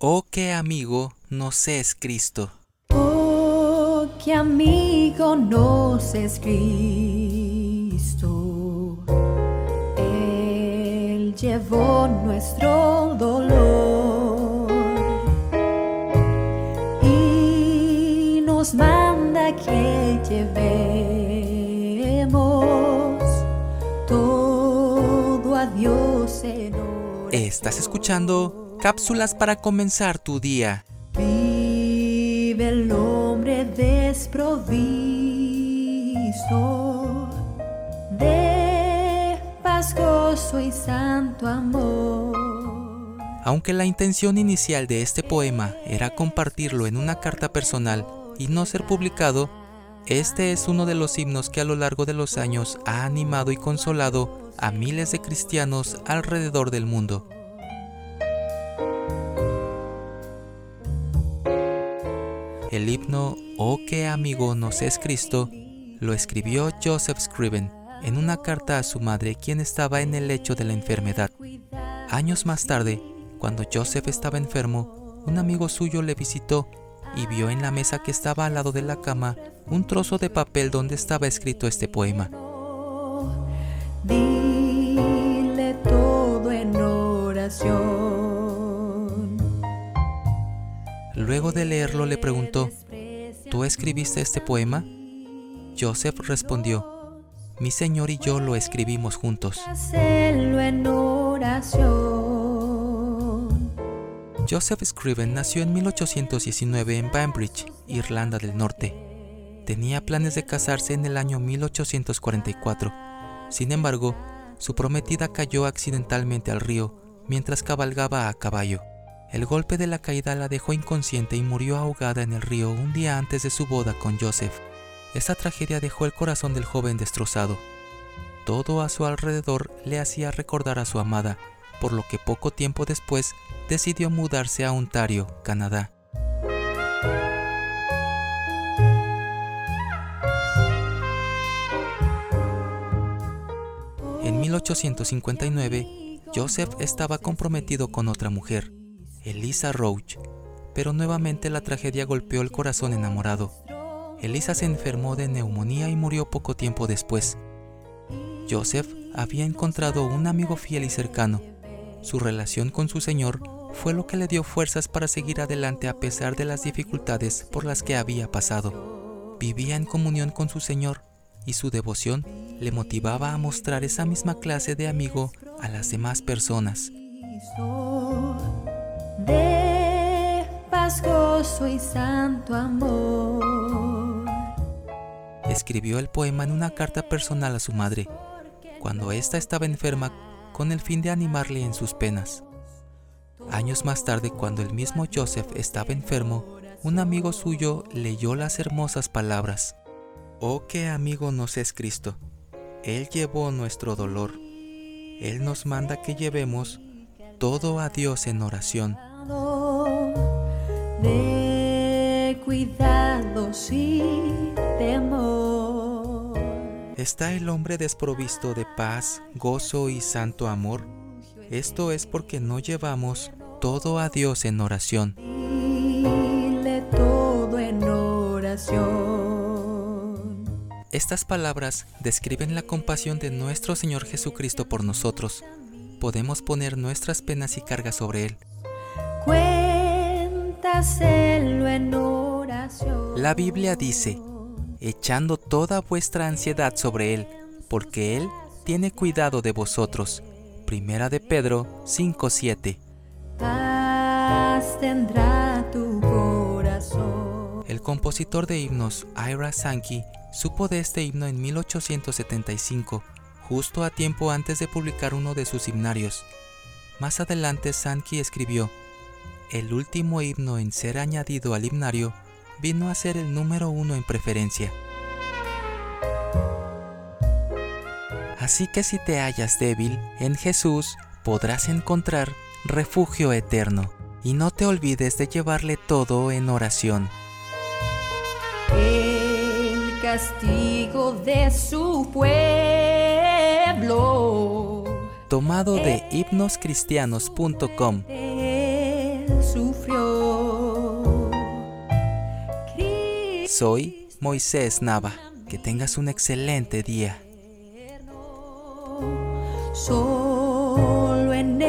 Oh, qué amigo nos es Cristo. Oh, qué amigo nos es Cristo. Él llevó nuestro dolor y nos manda que llevemos todo a Dios en oración. Estás escuchando Cápsulas para comenzar tu día. Vive el hombre desprovisto de paz, gozo y santo amor. Aunque la intención inicial de este poema era compartirlo en una carta personal y no ser publicado, este es uno de los himnos que a lo largo de los años ha animado y consolado a miles de cristianos alrededor del mundo. El himno Oh qué amigo nos es Cristo lo escribió Joseph Scriven en una carta a su madre quien estaba en el lecho de la enfermedad. Años más tarde, cuando Joseph estaba enfermo, un amigo suyo le visitó y vio en la mesa que estaba al lado de la cama un trozo de papel donde estaba escrito este poema. Dile todo en oración. Luego de leerlo le preguntó, ¿tú escribiste este poema? Joseph respondió, mi señor y yo lo escribimos juntos. Joseph Scriven nació en 1819 en Banbridge, Irlanda del Norte. Tenía planes de casarse en el año 1844. Sin embargo, su prometida cayó accidentalmente al río mientras cabalgaba a caballo. El golpe de la caída la dejó inconsciente y murió ahogada en el río un día antes de su boda con Joseph. Esta tragedia dejó el corazón del joven destrozado. Todo a su alrededor le hacía recordar a su amada, por lo que poco tiempo después decidió mudarse a Ontario, Canadá. En 1859, Joseph estaba comprometido con otra mujer, Elisa Roach, pero nuevamente la tragedia golpeó el corazón enamorado. Elisa se enfermó de neumonía y murió poco tiempo después. Joseph había encontrado un amigo fiel y cercano. Su relación con su Señor fue lo que le dio fuerzas para seguir adelante a pesar de las dificultades por las que había pasado. Vivía en comunión con su Señor y su devoción le motivaba a mostrar esa misma clase de amigo a las demás personas. De paz, gozo y santo amor. Escribió el poema en una carta personal a su madre, cuando ésta estaba enferma con el fin de animarle en sus penas. Años más tarde, cuando el mismo Joseph estaba enfermo, un amigo suyo leyó las hermosas palabras. Oh, qué amigo nos es Cristo. Él llevó nuestro dolor. Él nos manda que llevemos todo a Dios en oración. De temor. ¿Está el hombre desprovisto de paz, gozo y santo amor? Esto es porque no llevamos todo a Dios en oración. Dile todo en oración. Estas palabras describen la compasión de nuestro Señor Jesucristo por nosotros. Podemos poner nuestras penas y cargas sobre Él. En oración. La Biblia dice, echando toda vuestra ansiedad sobre Él, porque Él tiene cuidado de vosotros. Primera de Pedro 5:7. Paz tendrá tu corazón. El compositor de himnos Ira Sankey supo de este himno en 1875, justo a tiempo antes de publicar uno de sus himnarios. Más adelante Sankey escribió, el último himno en ser añadido al himnario vino a ser el número uno en preferencia. Así que si te hallas débil, en Jesús podrás encontrar refugio eterno. Y no te olvides de llevarle todo en oración. El castigo de su pueblo Tomado de himnoscristianos.com. sufrió. Soy Moisés Nava. Que tengas un excelente día. Solo en